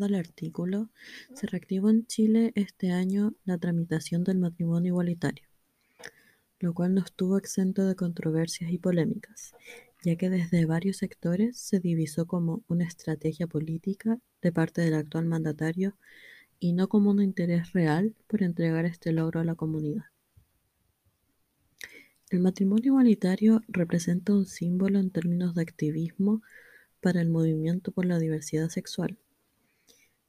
Aborda el artículo, se reactivó en Chile este año la tramitación del matrimonio igualitario, lo cual no estuvo exento de controversias y polémicas, ya que desde varios sectores se divisó como una estrategia política de parte del actual mandatario y no como un interés real por entregar este logro a la comunidad. El matrimonio igualitario representa un símbolo en términos de activismo para el movimiento por la diversidad sexual,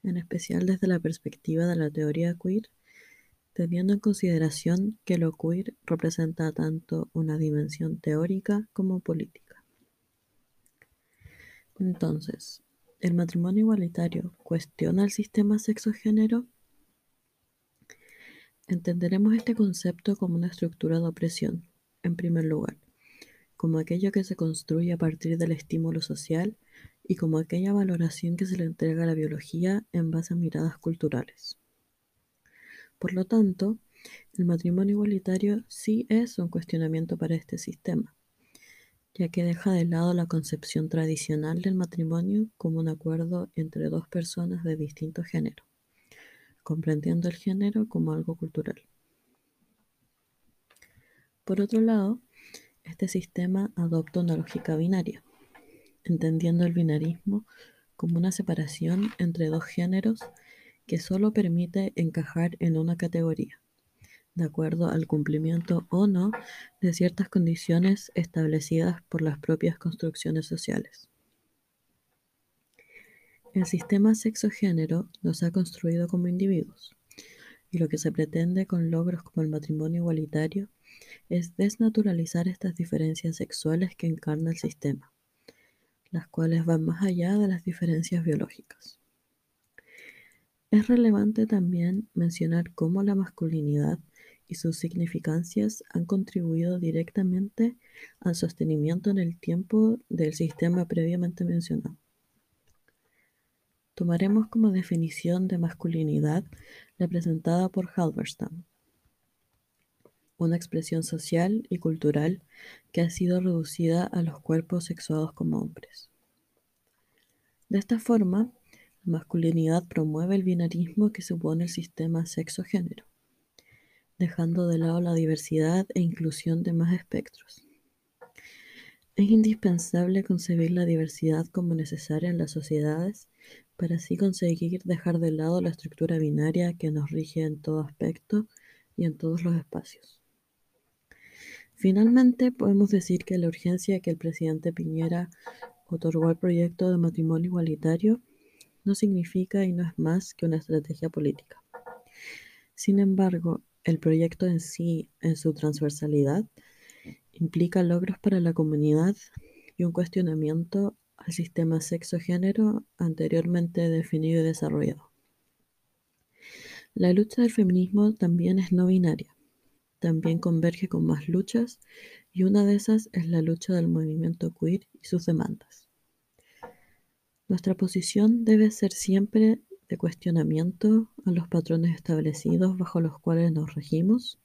en especial desde la perspectiva de la teoría queer, teniendo en consideración que lo queer representa tanto una dimensión teórica como política. Entonces, ¿el matrimonio igualitario cuestiona el sistema sexo-género? Entenderemos este concepto como una estructura de opresión, en primer lugar como aquello que se construye a partir del estímulo social y como aquella valoración que se le entrega a la biología en base a miradas culturales. Por lo tanto, el matrimonio igualitario sí es un cuestionamiento para este sistema, ya que deja de lado la concepción tradicional del matrimonio como un acuerdo entre dos personas de distinto género, comprendiendo el género como algo cultural. Por otro lado, este sistema adopta una lógica binaria, entendiendo el binarismo como una separación entre dos géneros que solo permite encajar en una categoría, de acuerdo al cumplimiento o no de ciertas condiciones establecidas por las propias construcciones sociales. El sistema sexo-género nos ha construido como individuos, y lo que se pretende con logros como el matrimonio igualitario es desnaturalizar estas diferencias sexuales que encarna el sistema, las cuales van más allá de las diferencias biológicas. Es relevante también mencionar cómo la masculinidad y sus significancias han contribuido directamente al sostenimiento en el tiempo del sistema previamente mencionado. Tomaremos como definición de masculinidad la presentada por Halberstam, una expresión social y cultural que ha sido reducida a los cuerpos sexuados como hombres. De esta forma, la masculinidad promueve el binarismo que supone el sistema sexo-género, dejando de lado la diversidad e inclusión de más espectros. Es indispensable concebir la diversidad como necesaria en las sociedades para así conseguir dejar de lado la estructura binaria que nos rige en todo aspecto y en todos los espacios. Finalmente, podemos decir que la urgencia que el presidente Piñera otorgó al proyecto de matrimonio igualitario no significa y no es más que una estrategia política. Sin embargo, el proyecto en sí, en su transversalidad, implica logros para la comunidad y un cuestionamiento al sistema sexo-género anteriormente definido y desarrollado. La lucha del feminismo también es no binaria también converge con más luchas y una de esas es la lucha del movimiento queer y sus demandas. Nuestra posición debe ser siempre de cuestionamiento a los patrones establecidos bajo los cuales nos regimos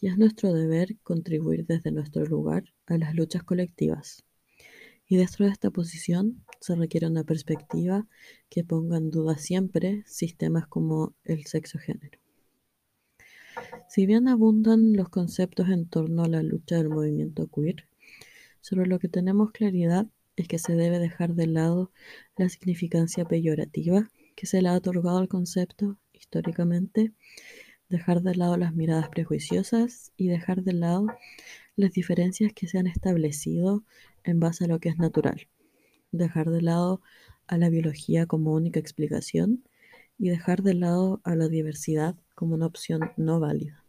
y es nuestro deber contribuir desde nuestro lugar a las luchas colectivas. Y dentro de esta posición se requiere una perspectiva que ponga en duda siempre sistemas como el sexo-género. Si bien abundan los conceptos en torno a la lucha del movimiento queer, sobre lo que tenemos claridad es que se debe dejar de lado la significancia peyorativa que se le ha otorgado al concepto históricamente, dejar de lado las miradas prejuiciosas y dejar de lado las diferencias que se han establecido en base a lo que es natural, dejar de lado a la biología como única explicación y dejar de lado a la diversidad como una opción no válida.